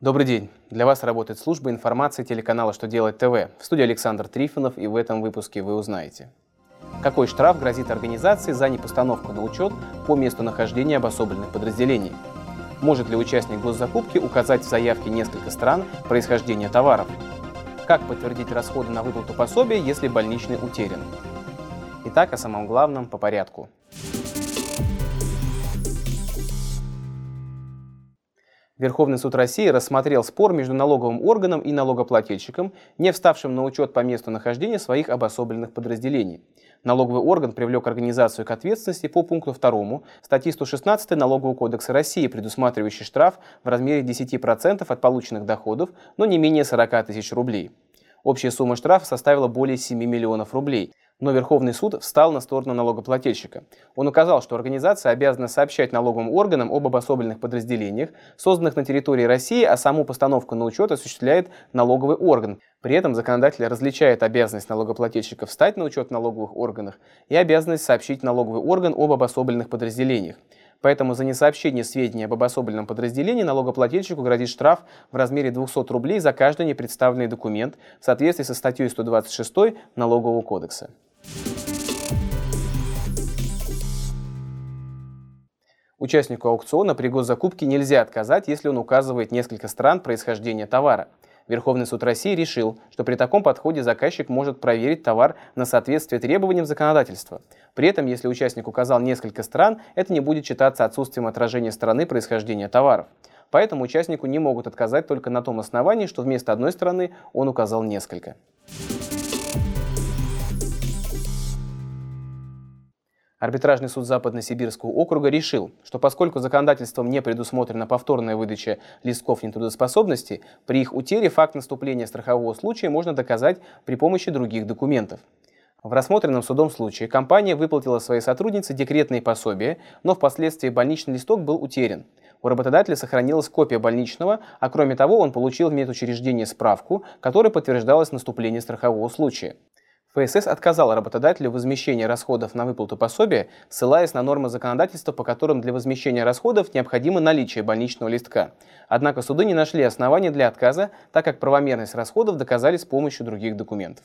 Добрый день. Для вас работает служба информации телеканала «Что делать ТВ». В студии Александр Трифонов, и в этом выпуске вы узнаете. Какой штраф грозит организации за непостановку на учет по месту нахождения обособленных подразделений? Может ли участник госзакупки указать в заявке несколько стран происхождения товаров? Как подтвердить расходы на выплату пособия, если больничный утерян? Итак, о самом главном по порядку. Верховный суд России рассмотрел спор между налоговым органом и налогоплательщиком, не вставшим на учет по месту нахождения своих обособленных подразделений. Налоговый орган привлек организацию к ответственности по пункту 2 статьи 116 Налогового кодекса России, предусматривающий штраф в размере 10% от полученных доходов, но не менее 40 тысяч рублей. Общая сумма штрафа составила более 7 миллионов рублей но Верховный суд встал на сторону налогоплательщика. Он указал, что организация обязана сообщать налоговым органам об обособленных подразделениях, созданных на территории России, а саму постановку на учет осуществляет налоговый орган. При этом законодатель различает обязанность налогоплательщика встать на учет в налоговых органах и обязанность сообщить налоговый орган об обособленных подразделениях. Поэтому за несообщение сведений об обособленном подразделении налогоплательщику грозит штраф в размере 200 рублей за каждый непредставленный документ в соответствии со статьей 126 Налогового кодекса. Участнику аукциона при госзакупке нельзя отказать, если он указывает несколько стран происхождения товара. Верховный суд России решил, что при таком подходе заказчик может проверить товар на соответствие требованиям законодательства. При этом, если участник указал несколько стран, это не будет считаться отсутствием отражения страны происхождения товаров. Поэтому участнику не могут отказать только на том основании, что вместо одной страны он указал несколько. Арбитражный суд Западно-Сибирского округа решил, что поскольку законодательством не предусмотрена повторная выдача листков нетрудоспособности, при их утере факт наступления страхового случая можно доказать при помощи других документов. В рассмотренном судом случае компания выплатила своей сотруднице декретные пособия, но впоследствии больничный листок был утерян. У работодателя сохранилась копия больничного, а кроме того он получил в медучреждении справку, которая подтверждалось наступление страхового случая. ФСС отказал работодателю в возмещении расходов на выплату пособия, ссылаясь на нормы законодательства, по которым для возмещения расходов необходимо наличие больничного листка. Однако суды не нашли оснований для отказа, так как правомерность расходов доказали с помощью других документов.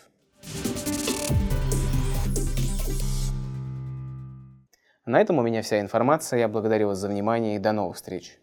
На этом у меня вся информация. Я благодарю вас за внимание и до новых встреч.